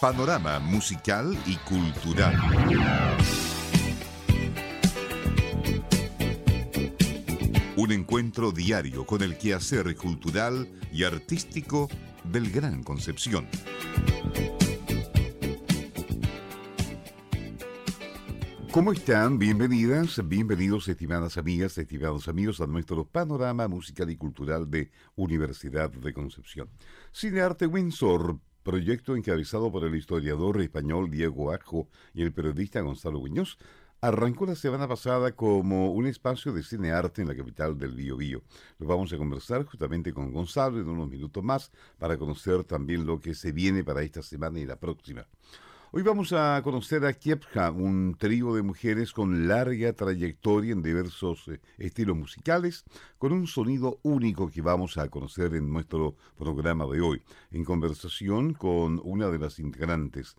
Panorama musical y cultural. Un encuentro diario con el quehacer cultural y artístico del Gran Concepción. ¿Cómo están? Bienvenidas, bienvenidos estimadas amigas, estimados amigos a nuestro panorama musical y cultural de Universidad de Concepción. Cinearte Windsor, proyecto encabezado por el historiador español Diego Arjo y el periodista Gonzalo Guiñoz, arrancó la semana pasada como un espacio de cine arte en la capital del Bío Bío. Lo vamos a conversar justamente con Gonzalo en unos minutos más para conocer también lo que se viene para esta semana y la próxima. Hoy vamos a conocer a Kiepja, un trío de mujeres con larga trayectoria en diversos eh, estilos musicales, con un sonido único que vamos a conocer en nuestro programa de hoy, en conversación con una de las integrantes,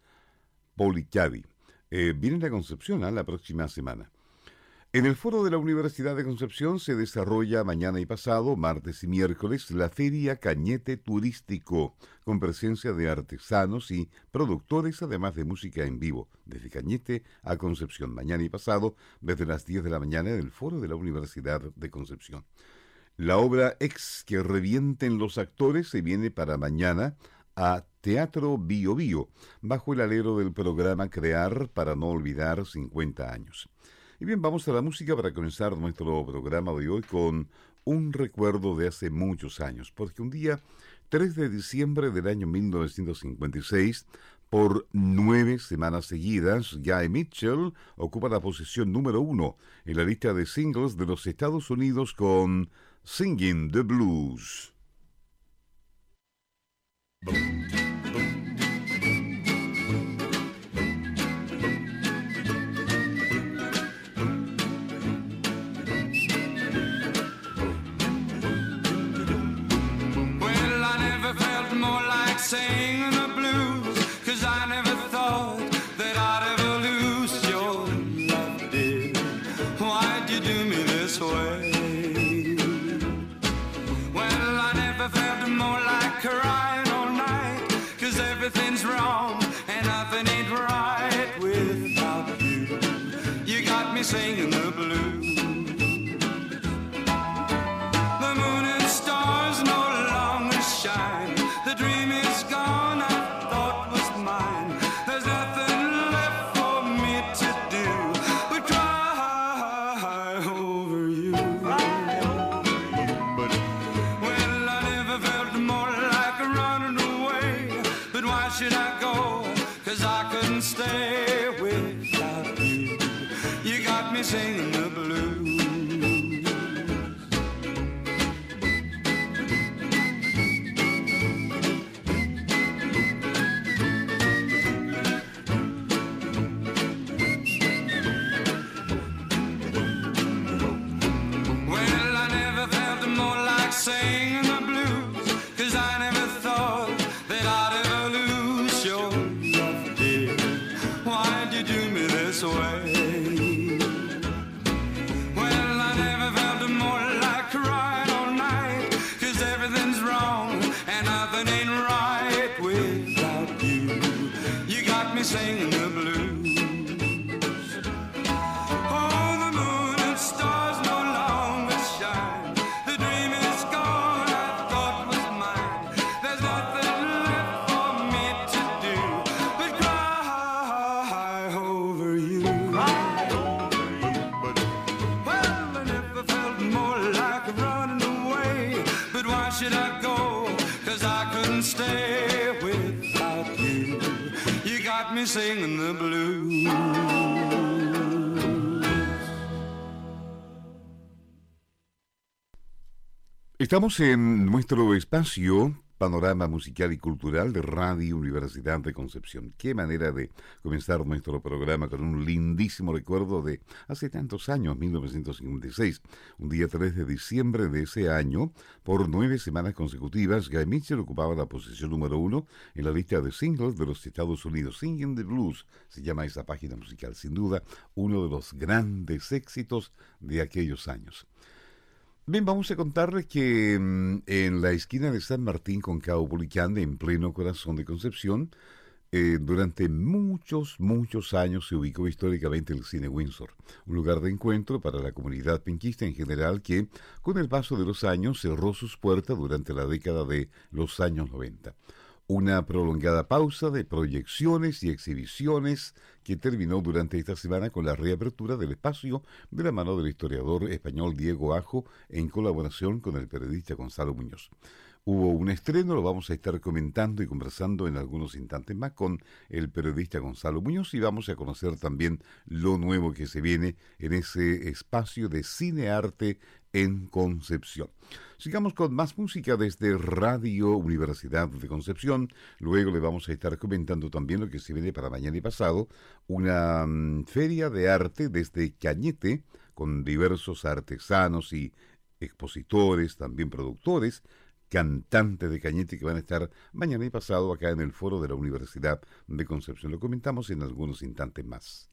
Pauli Chavi. Eh, viene a Concepción ¿ah? la próxima semana. En el foro de la Universidad de Concepción se desarrolla mañana y pasado, martes y miércoles, la Feria Cañete Turístico, con presencia de artesanos y productores, además de música en vivo, desde Cañete a Concepción, mañana y pasado, desde las 10 de la mañana en el foro de la Universidad de Concepción. La obra Ex que revienten los actores se viene para mañana a Teatro Bio Bio, bajo el alero del programa Crear para no olvidar 50 años. Y bien, vamos a la música para comenzar nuestro programa de hoy con un recuerdo de hace muchos años, porque un día, 3 de diciembre del año 1956, por nueve semanas seguidas, Guy Mitchell ocupa la posición número uno en la lista de singles de los Estados Unidos con Singing the Blues. Estamos en nuestro espacio Panorama Musical y Cultural de Radio Universidad de Concepción. Qué manera de comenzar nuestro programa con un lindísimo recuerdo de hace tantos años, 1956. Un día 3 de diciembre de ese año, por nueve semanas consecutivas, Guy Mitchell ocupaba la posición número uno en la lista de singles de los Estados Unidos. Singing the Blues se llama esa página musical, sin duda uno de los grandes éxitos de aquellos años. Bien, vamos a contarles que mm, en la esquina de San Martín con Cabo en pleno corazón de Concepción, Eh, durante muchos, muchos años se ubicó históricamente el Cine Windsor, un lugar de encuentro para la comunidad penquista en general que, con el paso de los años, cerró sus puertas durante la década de los años 90. Una prolongada pausa de proyecciones y exhibiciones que terminó durante esta semana con la reapertura del espacio de la mano del historiador español Diego Ajo en colaboración con el periodista Gonzalo Muñoz. Hubo un estreno, lo vamos a estar comentando y conversando en algunos instantes más con el periodista Gonzalo Muñoz y vamos a conocer también lo nuevo que se viene en ese espacio de cine-arte en Concepción. Sigamos con más música desde Radio Universidad de Concepción. Luego le vamos a estar comentando también lo que se viene para mañana y pasado, una mm, feria de arte desde Cañete con diversos artesanos y expositores, también productores, cantantes de Cañete que van a estar mañana y pasado acá en el foro de la Universidad de Concepción. Lo comentamos en algunos instantes más.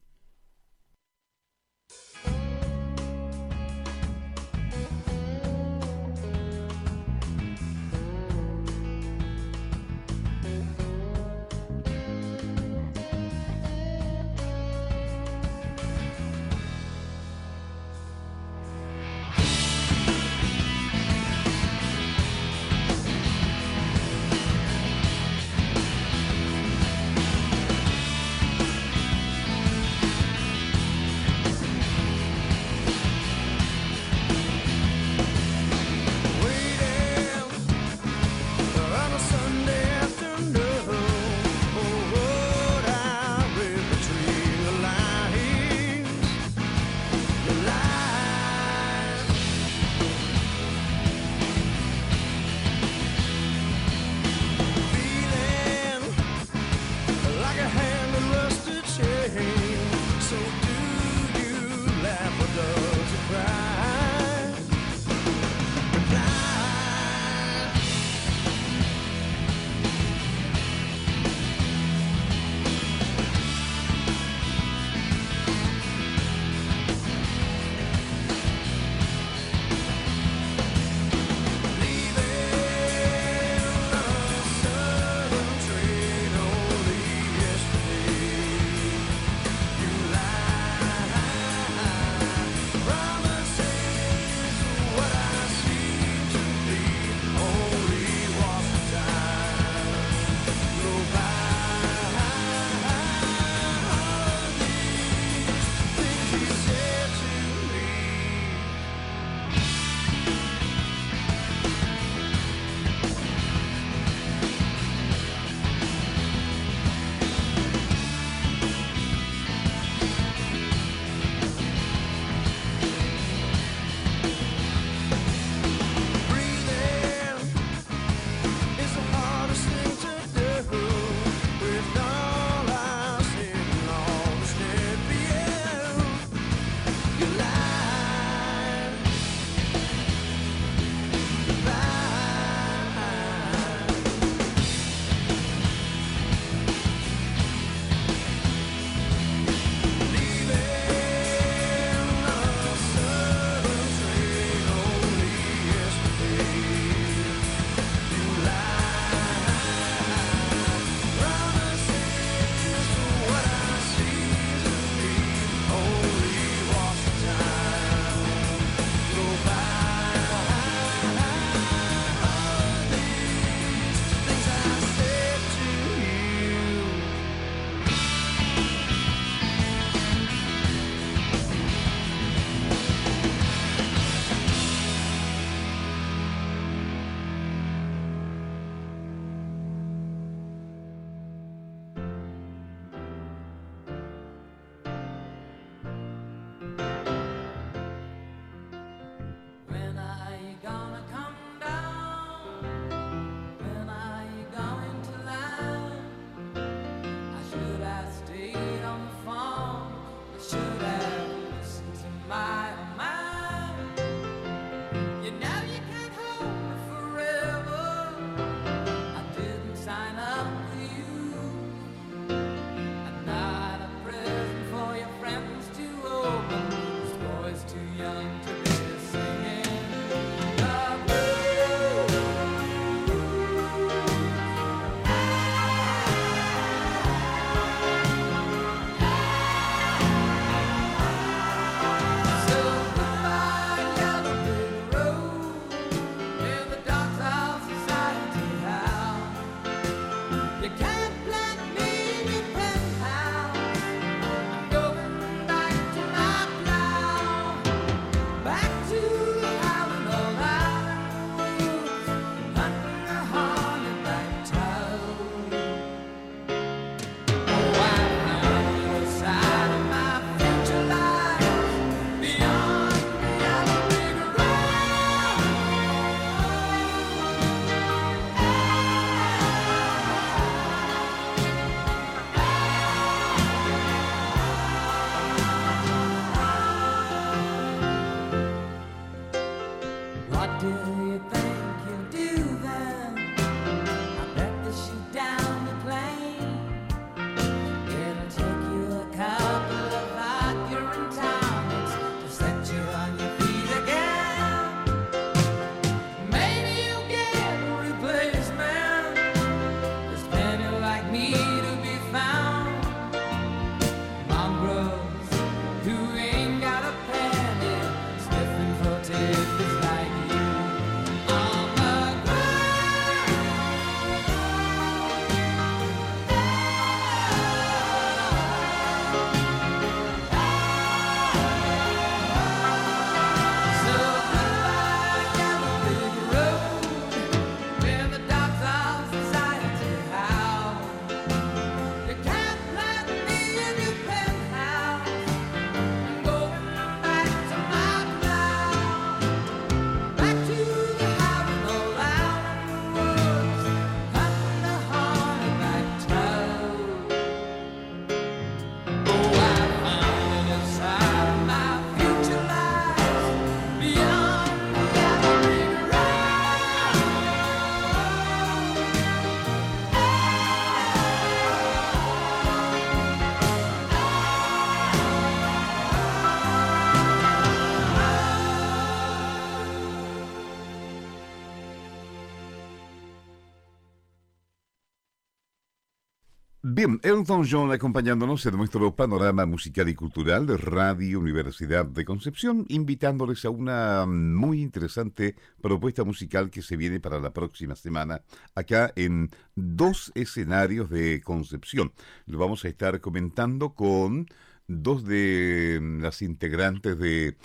Bien, Elton John acompañándonos en nuestro panorama musical y cultural de Radio Universidad de Concepción, invitándoles a una muy interesante propuesta musical que se viene para la próxima semana acá en dos escenarios de Concepción. Lo vamos a estar comentando con dos de las integrantes de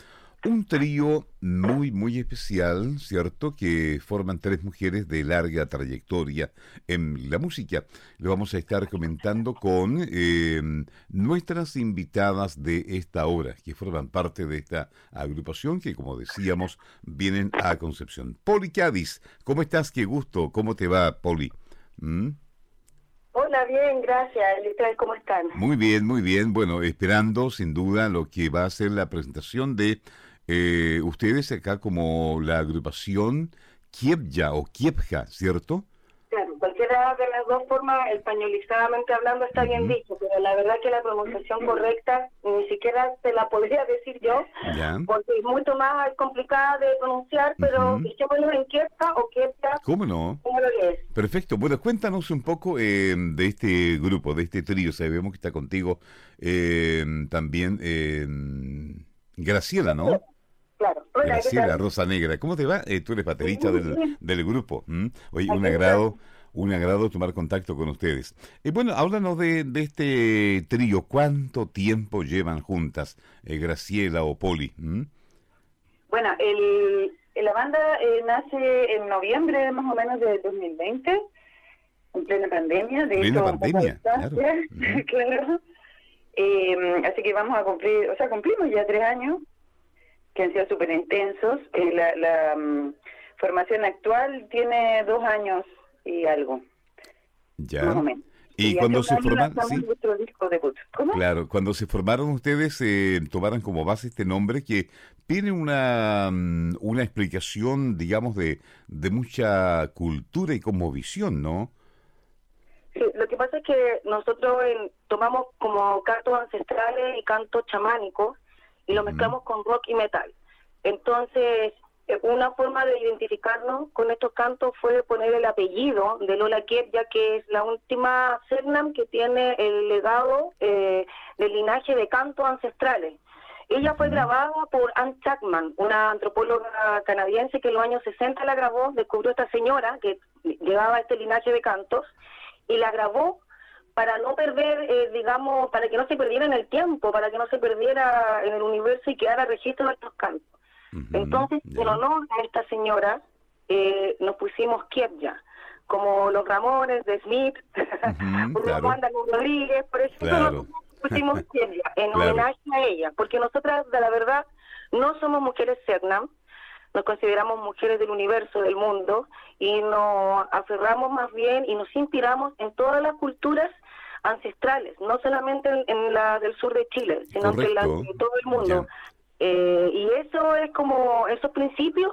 un trío muy, muy especial, ¿cierto? Que forman tres mujeres de larga trayectoria en la música. Lo vamos a estar comentando con em, nuestras invitadas de esta obra, que forman parte de esta agrupación que, como decíamos, vienen a Concepción. Poli Cádiz, ¿cómo estás? Qué gusto. ¿Cómo te va, Poli? ¿Mm? Hola, bien, gracias. ¿Cómo están? Muy bien, muy bien. Bueno, esperando sin duda lo que va a ser la presentación de eh, ustedes acá como la agrupación Kiebja o Kiebja, ¿cierto? Claro, cualquiera de las dos formas, españolizadamente hablando, está bien dicho, pero la verdad que la pronunciación correcta ni siquiera te la podría decir yo, porque es mucho más complicada de pronunciar, pero uh en Kiebja o Kiebja. ¿Cómo no? ¿Cómo lo es? Perfecto. Bueno, cuéntanos un poco eh, de este grupo, de este trío. Sabemos que está contigo eh, también Graciela, ¿no? Claro. Graciela Rosa Negra, ¿cómo te va? Eh, tú eres baterista del, del grupo. Oye, un agrado, un agrado tomar contacto con ustedes. Y bueno, háblanos de, de este trío. ¿Cuánto tiempo llevan juntas, eh, Graciela o Poli? Bueno, el, la banda eh, nace en noviembre más o menos de 2020, en plena pandemia. De plena pandemia, claro. claro. así que vamos a cumplir, o sea, cumplimos ya tres años que han sido súper intensos. Eh, la, la mm, formación actual tiene dos años y algo. Ya. Y, cuando se formaron, claro, cuando se formaron ustedes eh, tomaron como base este nombre que tiene una, mm, una explicación, digamos, de, de mucha cultura y como visión, ¿no? Sí, lo que pasa es que nosotros tomamos como cantos ancestrales y cantos chamánicos y lo mezclamos con rock y metal. Entonces, eh, una forma de identificarnos con estos cantos fue poner el apellido de Lola Kiep, ya que es la última Cernam que tiene el legado eh, del linaje de cantos ancestrales. Ella fue grabada por Anne Chapman, una antropóloga canadiense que en los años 60 la grabó, descubrió esta señora que llevaba este linaje de cantos y la grabó para no perder, eh, digamos, para que no se perdiera en el tiempo, para que no se perdiera en el universo y quedara registro de estos cantos. Entonces, en honor a esta señora, eh, nos pusimos Kiebja, como los Ramones de Smith, claro. Juan Rodríguez, por eso nos pusimos Kiebja, en homenaje a ella, porque nosotras, de la verdad, no somos mujeres Cernam, nos consideramos mujeres del universo, del mundo, y nos aferramos más bien y nos inspiramos en todas las culturas ancestrales, no solamente en, la del sur de Chile, sino que en la de todo el mundo. Eh, y eso es como, esos principios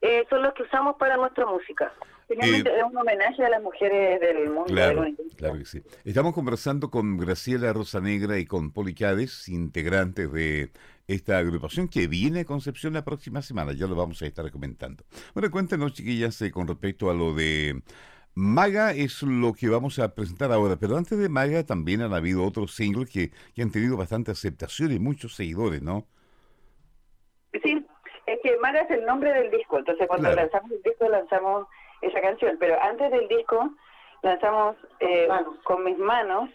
eh, son los que usamos para nuestra música. Finalmente eh, es un homenaje a las mujeres del mundo. Claro, claro que sí. Estamos conversando con Graciela Rosa Negra y con Policades, integrantes de esta agrupación que viene a Concepción la próxima semana. Ya lo vamos a estar comentando. Bueno, cuéntanos, chiquillas, con respecto a lo de Maga es lo que vamos a presentar ahora, pero antes de Maga también han habido otros singles que, que han tenido bastante aceptación y muchos seguidores, ¿no? Sí, es que Maga es el nombre del disco, entonces cuando lanzamos el disco lanzamos esa canción, pero antes del disco lanzamos eh, con mis manos,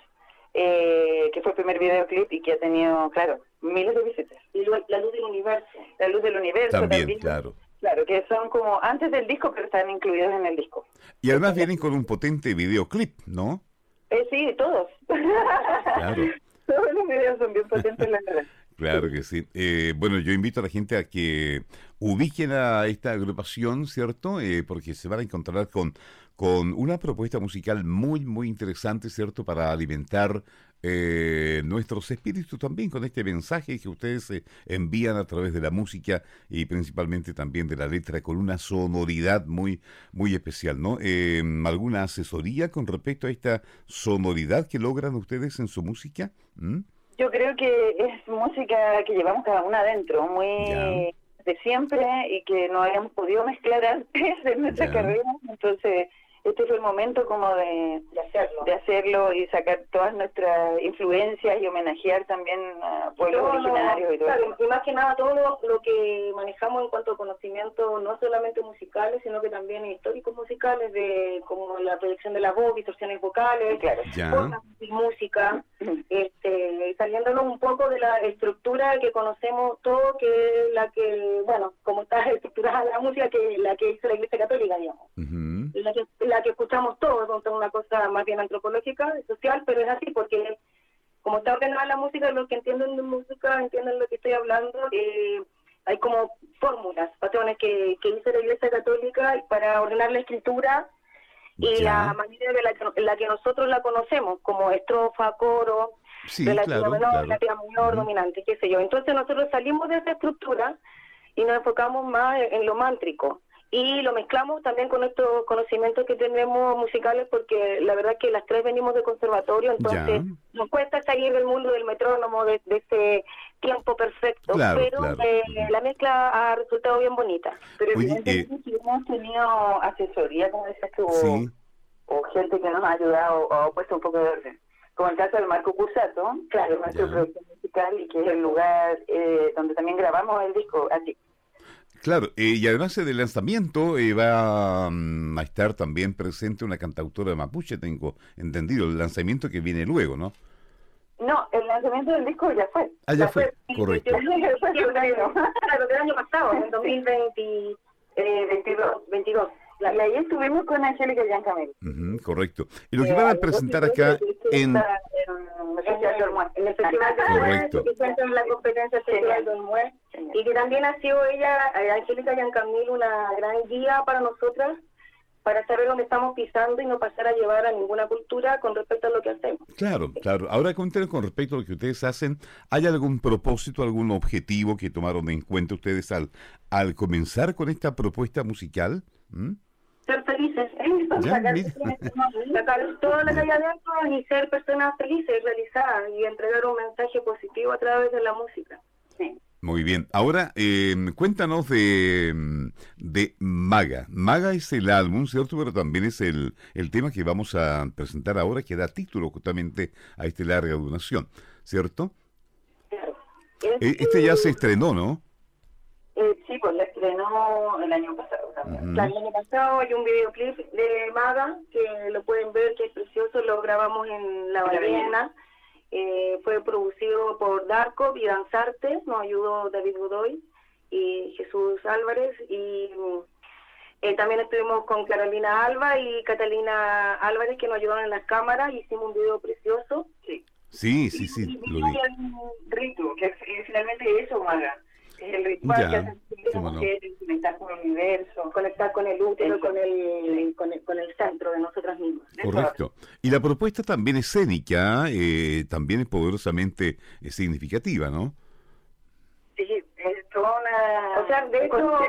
eh, que fue el primer videoclip y que ha tenido, claro, miles de visitas. Y la luz del universo. La luz del universo también. claro. Claro, que son como antes del disco, pero están incluidos en el disco. Y además vienen con un potente videoclip, ¿no? Eh, sí, todos. Claro. todos los videos son bien potentes, la verdad. Claro que sí. Eh, bueno, yo invito a la gente a que ubiquen a esta agrupación, ¿cierto? Eh, porque se van a encontrar con, con una propuesta musical muy, muy interesante, ¿cierto? Para alimentar eh, nuestros espíritus también con este mensaje que ustedes envían a través de la música y principalmente también de la letra con una sonoridad muy, muy especial, ¿no? ¿Alguna asesoría con respecto a esta sonoridad que logran ustedes en su música? ¿Mm? Yo creo que es música que llevamos cada una adentro, muy de siempre y que no habíamos podido mezclar antes de nuestra carrera. Entonces, este fue el momento como de, hacerlo. de hacerlo y sacar todas nuestras influencias y homenajear también a pueblos originarios y todo claro, y más que nada todo lo, que manejamos en cuanto a conocimiento no solamente musicales sino que también históricos musicales de como la proyección de la voz distorsiones vocales claro. música este saliéndonos un poco de la estructura que conocemos todo que es la que bueno como está estructurada la música que la que hizo la Iglesia Católica digamos la, que, la que escuchamos todos, es una cosa más bien antropológica, social, pero es así porque como está ordenada la música, los que entienden de música entienden lo que estoy hablando, eh, hay como fórmulas, patrones que, que hizo la Iglesia Católica para ordenar la escritura y la manera de la, que nosotros la conocemos, como estrofa, coro, sí, claro, menor, mayor, dominante, qué sé yo. Entonces nosotros salimos de esa estructura y nos enfocamos más en lo mántrico y lo mezclamos también con estos conocimientos que tenemos musicales porque la verdad que las tres venimos de conservatorio, entonces nos cuesta salir del mundo del metrónomo, de, ese tiempo perfecto, pero eh, la mezcla ha resultado bien bonita. Pero evidentemente eh, hemos tenido asesoría, como decías que hubo, o gente que nos ha ayudado o ha puesto un poco de orden. Como el caso del Marco Cusato, claro, nuestro productor musical y que es el lugar eh, donde también grabamos el disco, así Claro, eh, y además del lanzamiento eh, va mm, a estar también presente una cantautora de mapuche, tengo entendido, el lanzamiento que viene luego, ¿no? No, el lanzamiento del disco ya fue. Ah, ya, fue, correcto. Claro, del año pasado, en 2022. Eh, y ahí estuvimos con Angélica Giancamel. Uh correcto. Y lo que van a presentar acá en... En el Festival de Correcto. en la competencia Festival del Y que también ha sido ella, eh, Angélica Giancamil, una gran guía para nosotras para saber dónde estamos pisando y no pasar a llevar a ninguna cultura con respecto a lo que hacemos. Claro, claro. Ahora cuéntenos con respecto a lo que ustedes hacen. ¿Hay algún propósito, algún objetivo que tomaron en cuenta ustedes al, al comenzar con esta propuesta musical? ¿Mm? Ser felices, ¿eh? sacar, sacar toda la calle adentro y ser personas felices, realizadas y entregar un mensaje positivo a través de la música. Sí. Muy bien. Ahora, eh, cuéntanos de, de Maga. Maga es el álbum, ¿cierto? Pero también es el, el tema que vamos a presentar ahora, que da título justamente a esta larga duración, ¿cierto? Claro. Eh, este ya se estrenó, ¿no? Eh, sí, pues la estrenó el año pasado. El año pasado hay un videoclip de Maga que lo pueden ver, que es precioso, lo grabamos en La Ballena. Eh, fue producido por Darko y Danzarte, nos ayudó David Godoy y Jesús Álvarez y eh, también estuvimos con Carolina Alba y Catalina Álvarez que nos ayudaron en las cámaras, hicimos un video precioso. Sí, sí, sí, sí. Y, lo vi. Rito, que finalmente eso, Maga es el ritual que hace conectar con el universo, conectar con el útero, con el, con el, con el centro de nosotras mismas. Correcto. Y la propuesta también escénica, eh, también es poderosamente eh, significativa, ¿no? O sea, de hecho,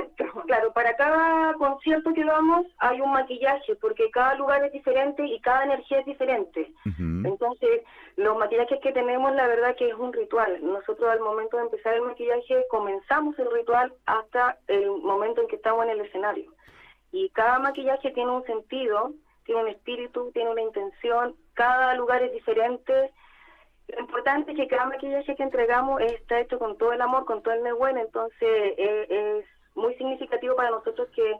claro, para cada concierto que vamos hay un maquillaje, porque cada lugar es diferente y cada energía es diferente. Entonces, los maquillajes que tenemos, la verdad que es un ritual. Nosotros al momento de empezar el maquillaje, comenzamos el ritual hasta el momento en que estamos en el escenario. Y cada maquillaje tiene un sentido, tiene un espíritu, tiene una intención, cada lugar es diferente lo importante es que cada maquillaje que entregamos está hecho con todo el amor, con todo el nehuén, entonces eh, es muy significativo para nosotros que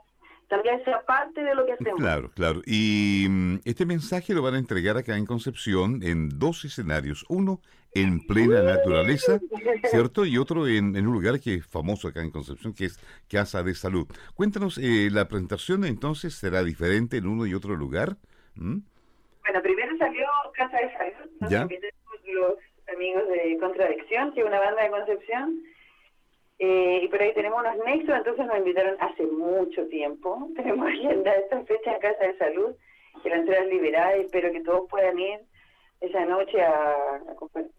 también sea parte de lo que hacemos. Claro, claro. Y mm, este mensaje lo van a entregar acá en Concepción en dos escenarios. Uno en plena naturaleza, ¿cierto? Y otro en, un lugar que es famoso acá en Concepción, que es Casa de Salud. Cuéntanos, eh, ¿la presentación entonces será diferente en uno y otro lugar? ¿Mm? Bueno, primero salió Casa de Salud. ¿Ya? Los amigos de Contradicción, que es una banda de Concepción. Eh, y por ahí tenemos unos nexos, entonces nos invitaron hace mucho tiempo. Tenemos agenda esta fecha en Casa de Salud, que la entrada es liberada y espero que todos puedan ir esa noche a,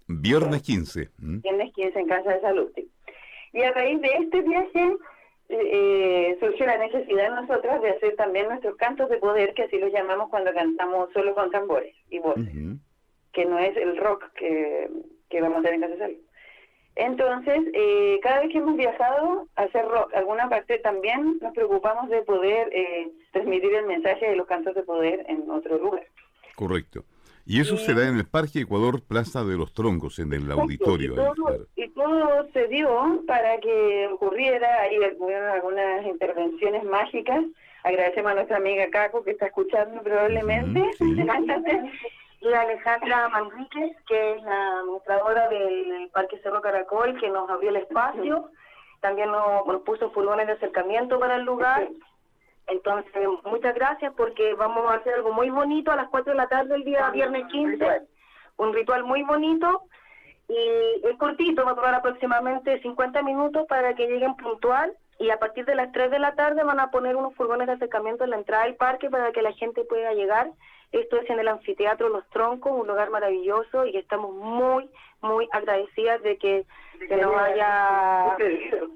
Viernes 15. Viernes 15 en Casa de Salud. Y a raíz de este viaje eh, surgió la necesidad de nosotros de hacer también nuestros cantos de poder, que así los llamamos cuando cantamos solo con tambores y voces que no es el rock que, que vamos a hacer en Casa Salud. Entonces, eh, cada vez que hemos viajado a hacer rock, alguna parte también nos preocupamos de poder eh, transmitir el mensaje de los cantos de poder en otro lugar. Correcto. Y eso se da en el Parque Ecuador Plaza de los Troncos, en el auditorio. Y todo, se dio para que ocurriera, ahí hubieron algunas intervenciones mágicas. Agradecemos a nuestra amiga Caco que está escuchando probablemente. y a Alejandra Manríquez, que es la administradora del Parque Cerro Caracol, que nos abrió el espacio. También nos, nos puso furgones de acercamiento para el lugar. Entonces, muchas gracias porque vamos a hacer algo muy bonito a las 4 de la tarde el día viernes 15. Un ritual muy bonito y es cortito, va a durar aproximadamente 50 minutos para que lleguen puntual y a partir de las 3 de la tarde van a poner unos furgones de acercamiento en la entrada del parque para que la gente pueda llegar. Esto es en el anfiteatro Los Troncos, un lugar maravilloso y estamos muy, muy agradecidas de que, que nos haya,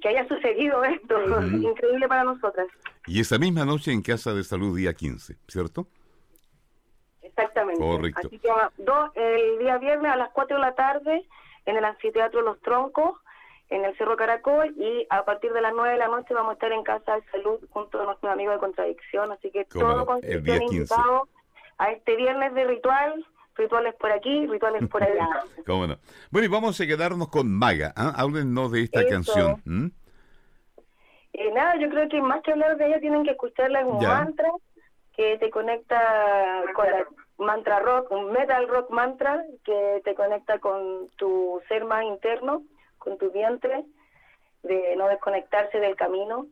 que haya sucedido esto. Increíble para nosotras. Y esa misma noche en Casa de Salud, día 15, ¿cierto? Exactamente. Correcto. Así que dos, el día viernes a las 4 de la tarde en el anfiteatro Los Troncos, en el Cerro Caracol, y a partir de las 9 de la noche vamos a estar en Casa de Salud junto a nuestros amigos de Contradicción. Así que todo con el día 15. A este viernes de ritual rituales por aquí, rituales por allá. ¿Cómo no? Bueno, y vamos a quedarnos con Maga. ¿ah? Háblenos de esta canción. Eh, nada, yo creo que más que hablar de ella tienen que escucharla como un mantra que te conecta con la mantra rock, un metal rock mantra que te conecta con tu ser más interno, con tu vientre, de no desconectarse del camino,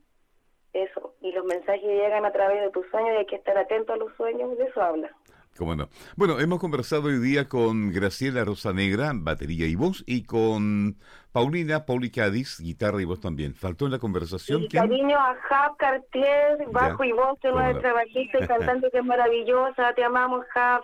eso, y los mensajes llegan a través de tus sueños y hay que estar atento a los sueños, de eso habla. ¿Cómo no? Bueno, hemos conversado hoy día con Graciela Rosa Negra, batería y voz, y con Paulina Pauli Cádiz, guitarra y voz también. ¿Faltó en la conversación? Y cariño a Jav Cartier, bajo y voz, que nuestra bajista y cantante que es maravillosa. Te amamos, Jav.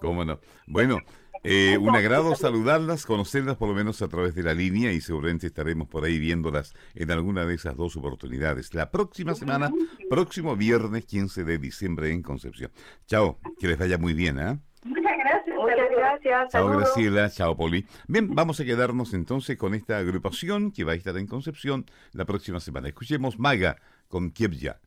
¿Cómo no? Bueno, eh, un agrado saludarlas, conocerlas por lo menos a través de la línea y seguramente estaremos por ahí viéndolas en alguna de esas dos oportunidades. La próxima semana, próximo viernes 15 de diciembre en Concepción. Chao, que les vaya muy bien. ¿eh? Muchas gracias. Muchas gracias. Chao Graciela, chao Poli. Bien, vamos a quedarnos entonces con esta agrupación que va a estar en Concepción la próxima semana. Escuchemos Maga con Kiebja.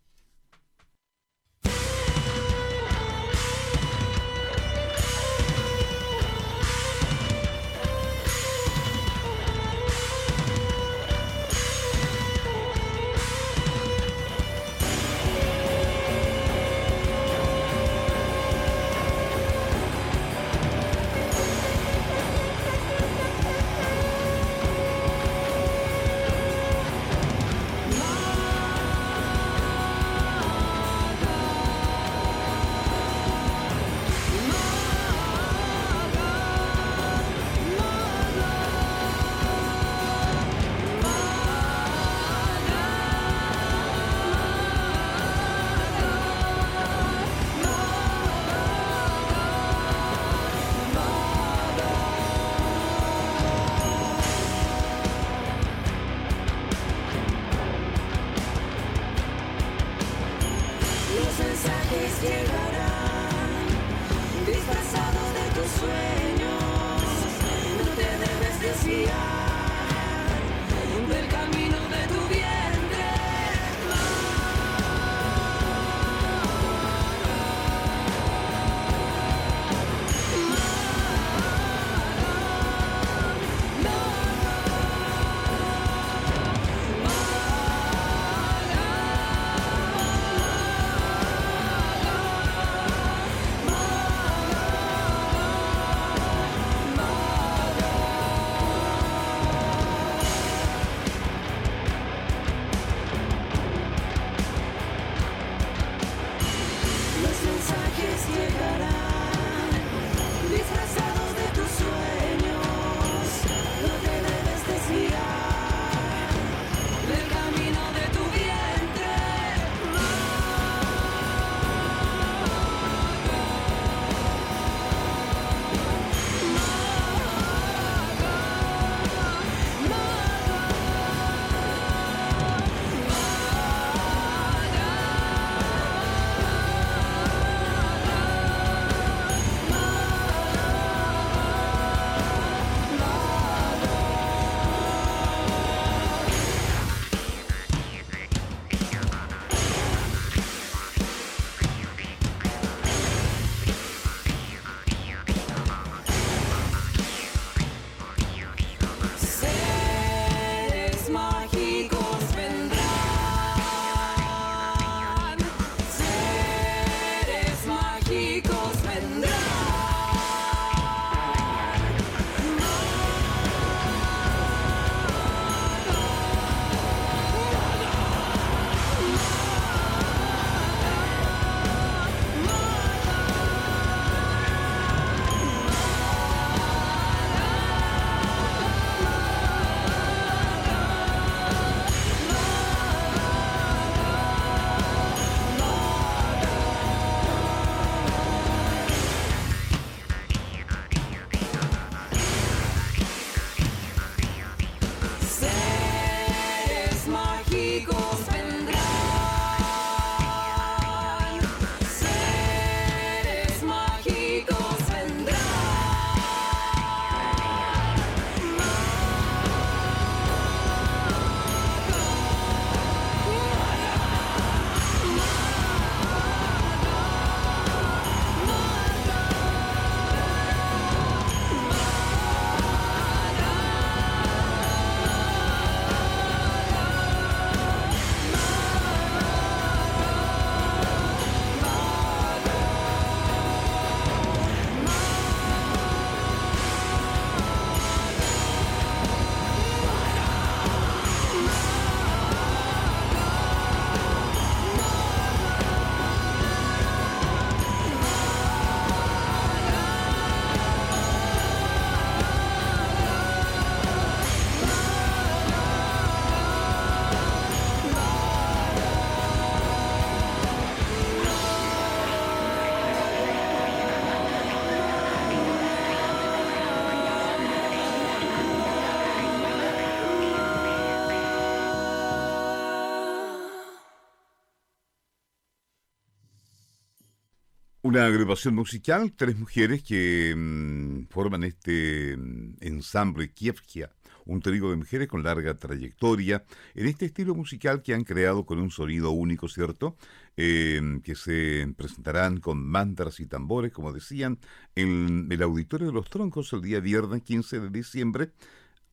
Una agrupación musical, tres mujeres que mm, forman este mm, ensamble Kievkia, un trío de mujeres con larga trayectoria en este estilo musical que han creado con un sonido único, ¿cierto? Eh, que se presentarán con mantras y tambores, como decían, en el Auditorio de los Troncos el día viernes 15 de diciembre,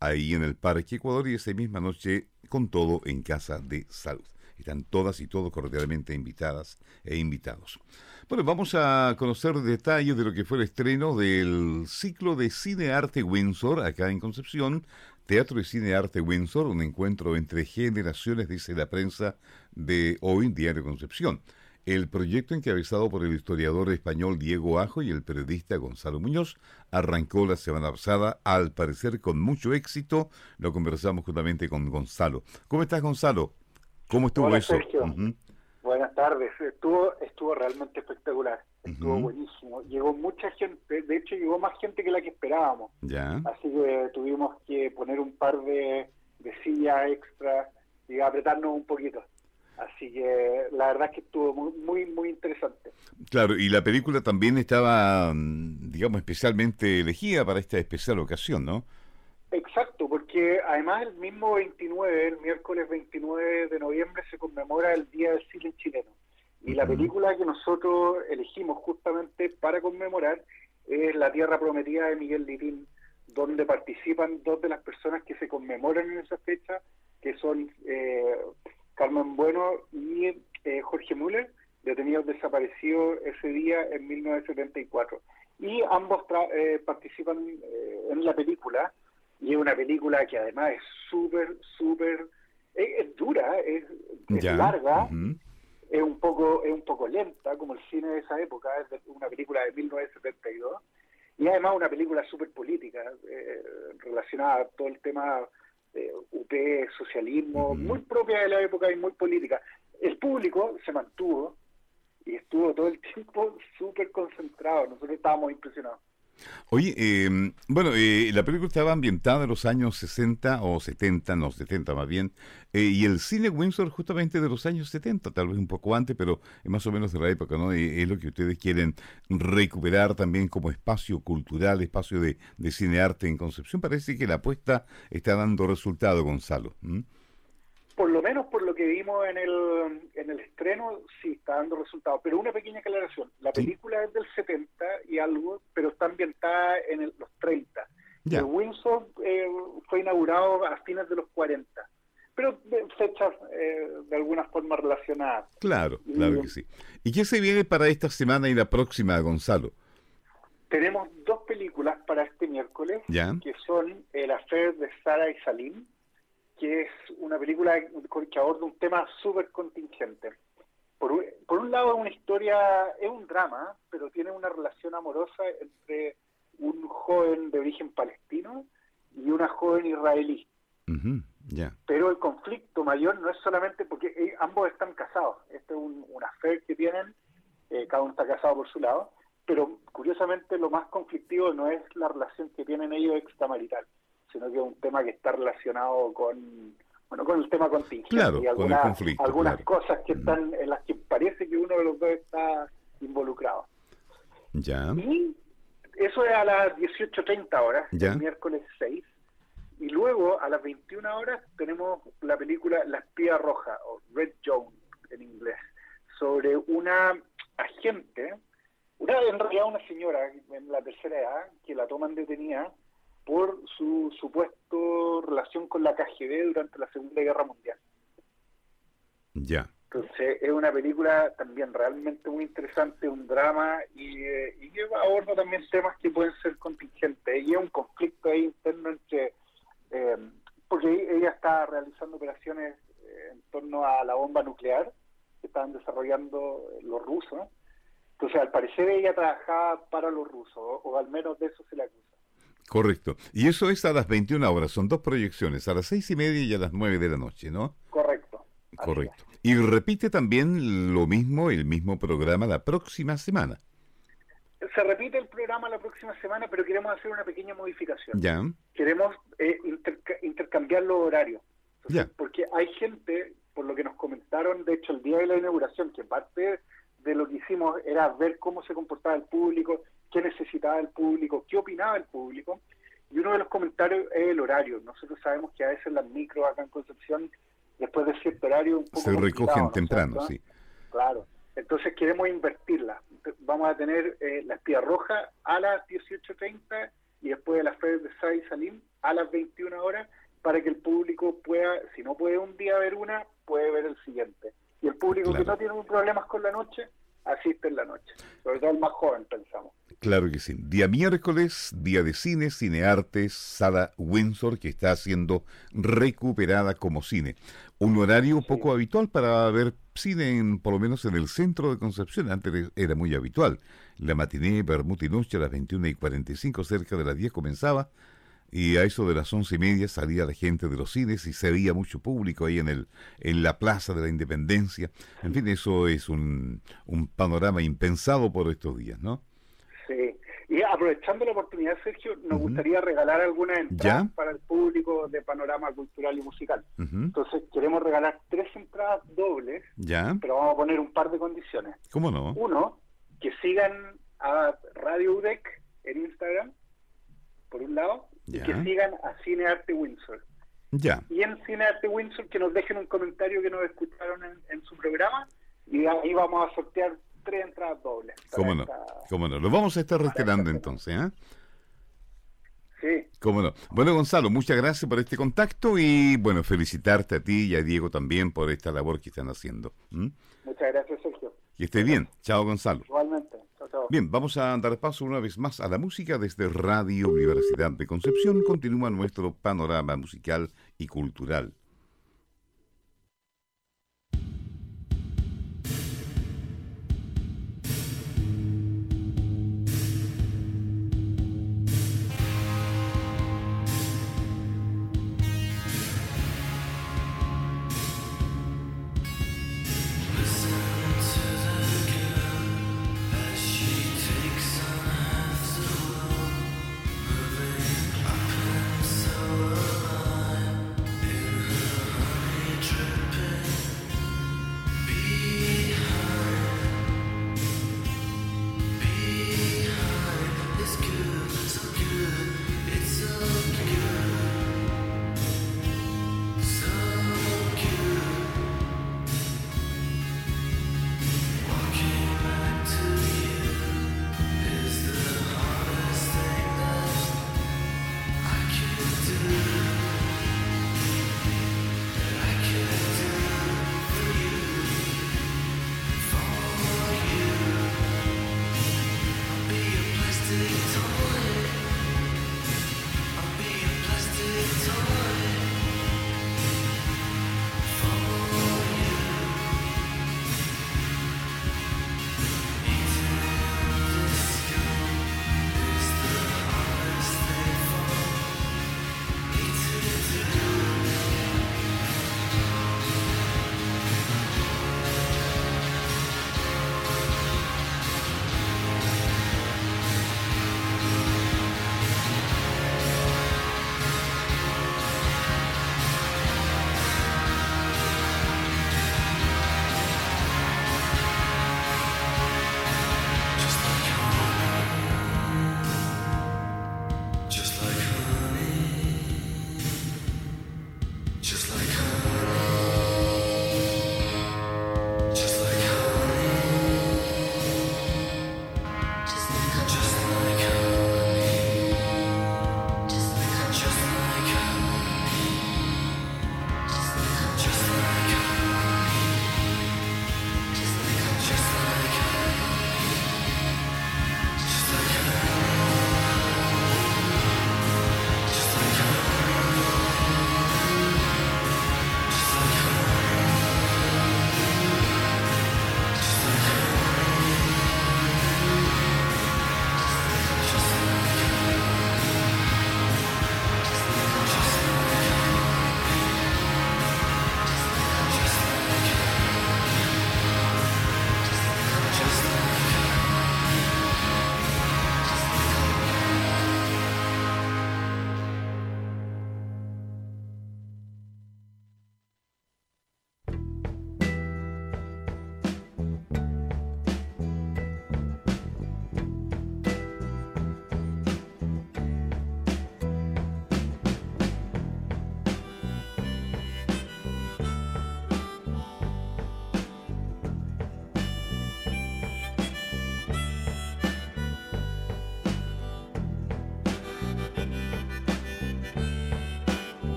ahí en el Parque Ecuador, y esa misma noche con todo en Casa de Salud. Están todas y todos cordialmente invitadas e invitados. Bueno, vamos a conocer detalles de lo que fue el estreno del ciclo de Cine Arte Windsor acá en Concepción. Teatro y Cine Arte Windsor, un encuentro entre generaciones, dice la prensa de hoy, Diario Concepción. El proyecto encabezado por el historiador español Diego Ajo y el periodista Gonzalo Muñoz arrancó la semana pasada, al parecer con mucho éxito. Lo conversamos justamente con Gonzalo. ¿Cómo estás, Gonzalo? ¿Cómo estuvo eso? Buenas tardes. Estuvo, estuvo realmente espectacular. Estuvo buenísimo. Llegó mucha gente. De hecho, llegó más gente que la que esperábamos. Ya. Así que tuvimos que poner un par de, de sillas extra y apretarnos un poquito. Así que la verdad es que estuvo muy, muy, muy interesante. Claro, y la película también estaba, mm, digamos, especialmente elegida para esta especial ocasión, ¿no? Exacto, porque además el mismo 29, el miércoles 29 de noviembre, se conmemora el Día del Cine Chileno. Y la película que nosotros elegimos justamente para conmemorar es La Tierra Prometida de Miguel Litín, donde participan dos de las personas que se conmemoran en esa fecha, que son eh, Carmen Bueno y eh, Jorge Müller, detenidos desaparecidos ese día en 1974. Y ambos eh, participan en la película y es una película que además es súper, súper, es, dura, es, larga, es un poco es un poco lenta, como el cine de esa época, es una película de 1972, y además una película súper política, eh, relacionada a todo el tema de UP, socialismo, muy propia de la época y muy política. El público se mantuvo y estuvo todo el tiempo súper concentrado, nosotros estábamos impresionados. Oye, eh, bueno, eh, la película estaba ambientada en los años 60 o 70, no, 70 más bien, eh, y el cine Windsor justamente de los años 70, tal vez un poco antes, pero es más o menos de la época, ¿no? Y es lo que ustedes quieren recuperar también como espacio cultural, espacio de, de cine arte en Concepción. Parece que la apuesta está dando resultado, Gonzalo por lo menos por lo que vimos en el, en el estreno, sí está dando resultados. Pero una pequeña aclaración: la película es del 70 y algo, pero está ambientada en los 30. El Windsor eh, fue inaugurado a fines de los 40, pero fechas eh, de alguna forma relacionadas. Claro, claro que sí. ¿Y qué se viene para esta semana y la próxima, Gonzalo? Tenemos dos películas para este miércoles, que son El Affair de Sara y Salim que es una película que aborda un tema súper contingente. Por un, por un lado es una historia, es un drama, pero tiene una relación amorosa entre un joven de origen palestino y una joven israelí. Pero el conflicto mayor no es solamente porque eh, ambos están casados. Este es un, una fe que tienen, eh, cada uno está casado por su lado, pero curiosamente lo más conflictivo no es la relación que tienen ellos extramarital, sino que es un tema que está relacionado con bueno con el tema contingente y algunas, algunas cosas que mm. están en las que parece que uno de los dos está involucrado. Ya. Y eso es a las 18.30 horas, el miércoles 6. Y luego a las 21 horas tenemos la película La espía roja, o Red Joan en inglés, sobre una agente, una en realidad una señora en la tercera edad, que la toman detenida por su supuesto relación con la KGB durante la Segunda Guerra Mundial. Ya. Entonces es una película también realmente muy interesante, un drama y, eh, y aborda también temas que pueden ser contingentes. Y es un conflicto ahí interno entre, eh, porque ella está realizando operaciones eh, en torno a la bomba nuclear que estaban desarrollando los rusos. Entonces al parecer ella trabajaba para los rusos, o al menos de eso se le acusa. Correcto. Y eso es a las 21 horas. Son dos proyecciones, a las seis y media y a las nueve de la noche, ¿no? Correcto. Correcto. Y repite también lo mismo, el mismo programa la próxima semana. Se repite el programa la próxima semana, pero queremos hacer una pequeña modificación. Ya. Queremos eh, intercambiar los horarios. ya. Porque hay gente, por lo que nos comentaron, de hecho, el día de la inauguración, que parte de lo que hicimos era ver cómo se comportaba el público, qué necesitaba el público, qué opinaba el público. Y uno de los comentarios es el horario. Nosotros sabemos que a veces las micros acá en Concepción, después de cierto horario, un poco se recogen temprano, sí. Claro. Entonces queremos invertirla. Vamos a tener eh, la espía roja a las 18.30 y después de las Fede de Sai Salim a las 21 horas para que el público pueda, si no puede un día ver una, puede ver el siguiente. Y el público que no tiene problemas con la noche, asiste en la noche. Sobre todo el más joven, pensamos. Claro que sí. Día miércoles, día de cine, cineartes, sala Windsor, que está siendo recuperada como cine. Un horario poco habitual para ver cine, en, por lo menos en el centro de Concepción. Antes era muy habitual. La matiné, Bermud y Noche a las 21 y 45, cerca de las 10 comenzaba y a eso de las once y media salía la gente de los cines y se veía mucho público ahí en el en la Plaza de la Independencia. En fin, eso es un, un panorama impensado por estos días, ¿no? Sí. Y aprovechando la oportunidad, Sergio, nos gustaría regalar algunas entradas para el público de panorama cultural y musical. Entonces, queremos regalar tres entradas dobles, ¿Ya? pero vamos a poner un par de condiciones. ¿Cómo no? Uno, que sigan a Radio UDEC en Instagram, por un lado, y que sigan a Cine Arte Windsor. Ya. Y en Cine Arte Windsor que nos dejen un comentario que nos escucharon en, su programa y ahí vamos a sortear tres entradas dobles. ¿Cómo no? ¿Cómo no? Lo vamos a estar reiterando entonces, ¿eh? Sí. ¿Cómo no? Bueno, Gonzalo, muchas gracias por este contacto y, bueno, felicitarte a ti y a Diego también por esta labor que están haciendo. Muchas gracias, Sergio. Que esté bien. Chao, Gonzalo. Igualmente. Bien, vamos a dar paso una vez más a la música desde Radio Universidad de Concepción. Continúa nuestro panorama musical y cultural.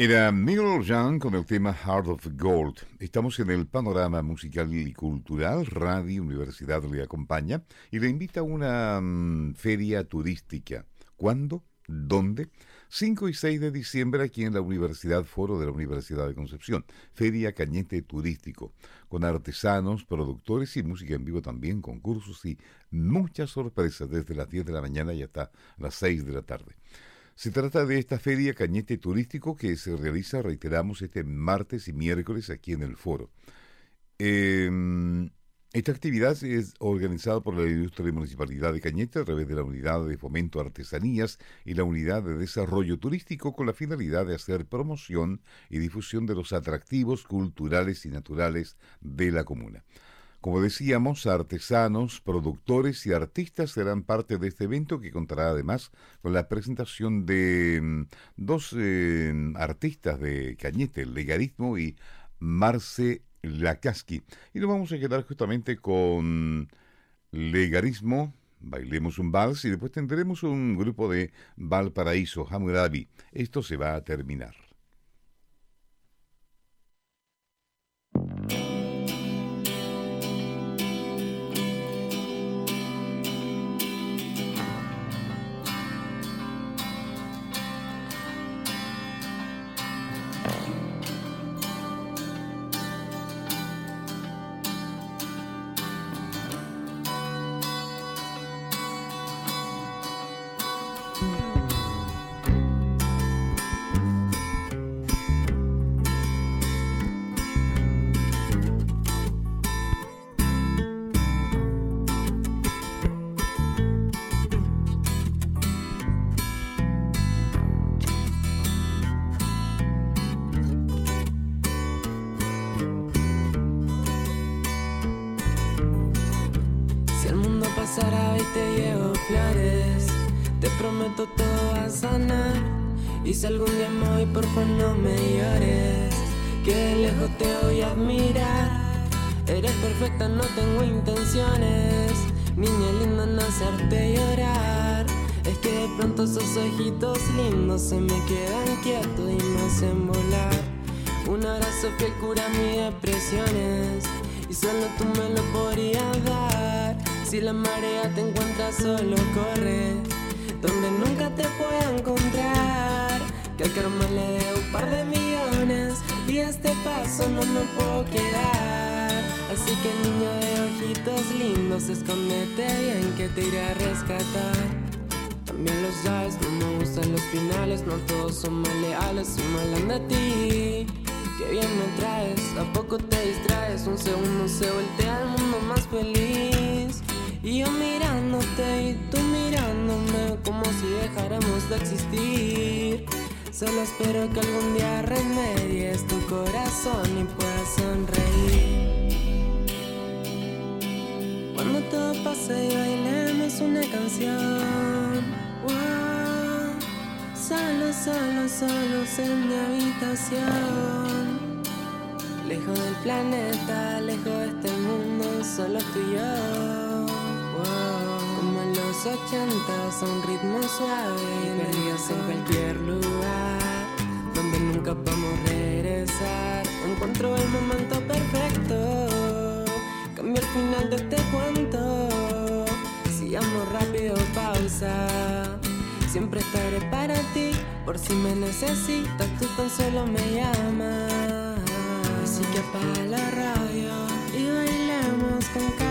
Era Neil Young con el tema Heart of Gold. Estamos en el panorama musical y cultural. Radio Universidad le acompaña y le invita a una mm, feria turística. ¿Cuándo? ¿Dónde? 5 y 6 de diciembre aquí en la Universidad Foro de la Universidad de Concepción. Feria Cañete Turístico, con artesanos, productores y música en vivo también, concursos y muchas sorpresas desde las 10 de la mañana y hasta las 6 de la tarde. Se trata de esta feria Cañete Turístico que se realiza, reiteramos, este martes y miércoles aquí en el foro. Eh, esta actividad es organizada por la Ilustre Municipalidad de Cañete a través de la Unidad de Fomento Artesanías y la Unidad de Desarrollo Turístico con la finalidad de hacer promoción y difusión de los atractivos culturales y naturales de la comuna. Como decíamos, artesanos, productores y artistas serán parte de este evento que contará además con la presentación de mm, dos eh, artistas de Cañete, Legarismo y Marce Lakaski. Y nos vamos a quedar justamente con Legarismo, bailemos un vals y después tendremos un grupo de Valparaíso, Hammurabi. Esto se va a terminar. Que al karma le dé un par de millones y este paso no me puedo quedar. Así que niño de ojitos lindos, escóndete bien que te iré a rescatar. También lo sabes, no me gustan los finales, no todos somos leales y me hablan de ti. Qué bien me traes, a poco te distraes, un segundo se voltea el mundo más feliz. Y yo mirándote y tú mirándome como si dejáramos de existir. Solo espero que algún día remedies tu corazón y puedas sonreír. Cuando todo pase y bailemos una canción. Wow. Solo, solo, solos en mi habitación. Lejos del planeta, lejos de este mundo, solo tú y yo. Los ochentas, a un ritmo suave y perdidos en cualquier lugar. Donde nunca podemos regresar. Encuentro el momento perfecto. cambio al final de este cuento. Sigamos rápido, pausa. Siempre estaré para ti, por si me necesitas, tú tan solo me llamas. Así que apaga la radio y bailemos con calma.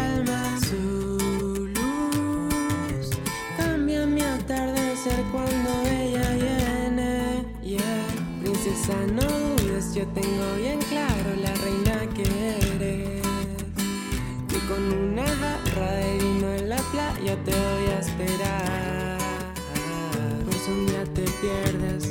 Atardecer cuando ella viene. Yeah, princesa, no dudes, yo tengo bien claro la reina que eres. Que con una jarra de vino en la playa te voy a esperar. Por si un día te pierdes,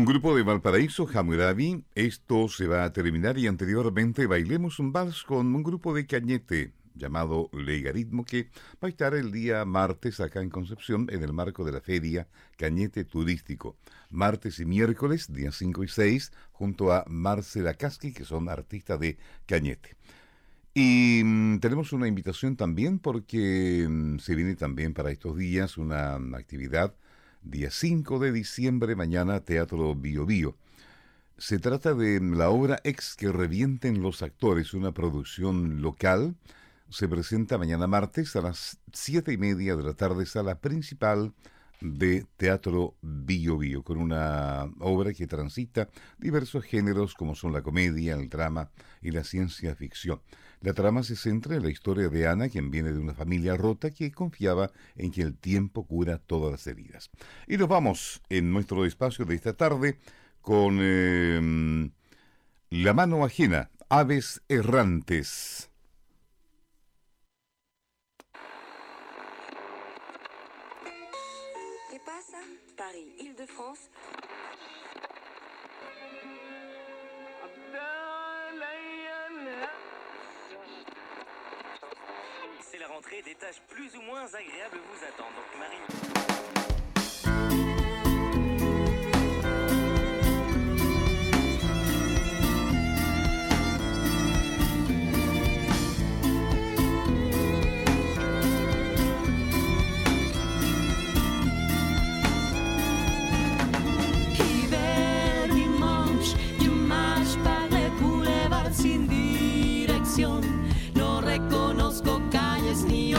Un grupo de Valparaíso, Hammurabi, esto se va a terminar y anteriormente bailemos un vals con un grupo de Cañete llamado Legaritmo que va a estar el día martes acá en Concepción en el marco de la feria Cañete Turístico. Martes y miércoles, días 5 y 6, junto a Marcela Casqui, que son artistas de Cañete. Y mm, tenemos una invitación también porque mm, se viene también para estos días una actividad, día 5 de diciembre, mañana Teatro Bio Bio. Se trata de la obra Ex que revienten los actores, una producción local. Se presenta mañana martes a las siete y media de la tarde, sala principal de Teatro Bio Bio, con una obra que transita diversos géneros como son la comedia, el drama y la ciencia ficción. La trama se centra en la historia de Ana, quien viene de una familia rota que confiaba en que el tiempo cura todas las heridas. Y nos vamos en nuestro espacio de esta tarde con eh, La mano ajena, aves errantes. rentrée, des tâches plus ou moins agréables vous attendent. Donc Marie. dirección just need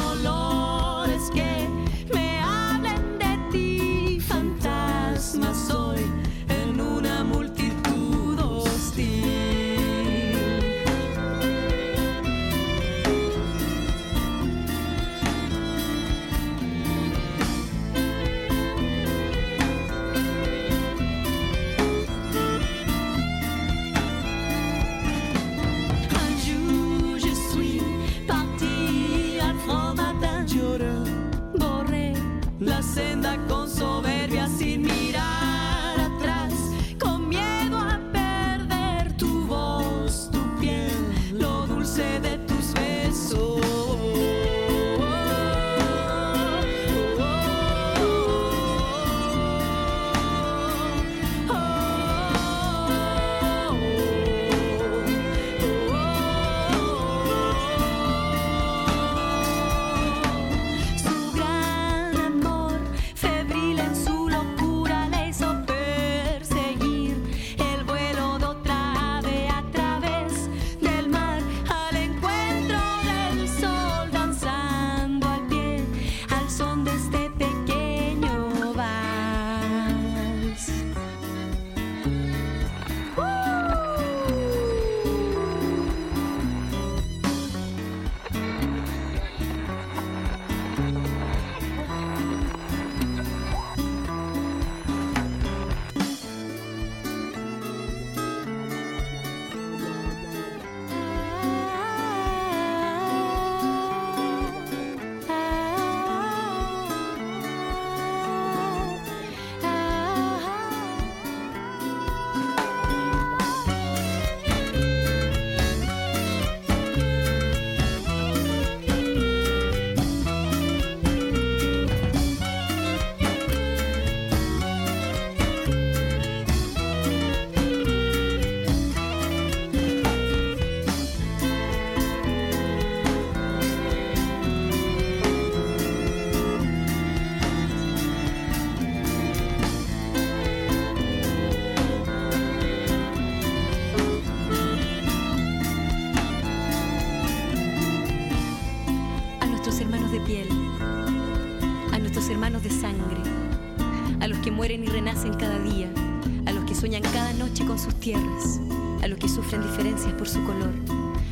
con sus tierras, a los que sufren diferencias por su color,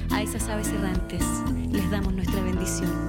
a esas aves errantes les damos nuestra bendición.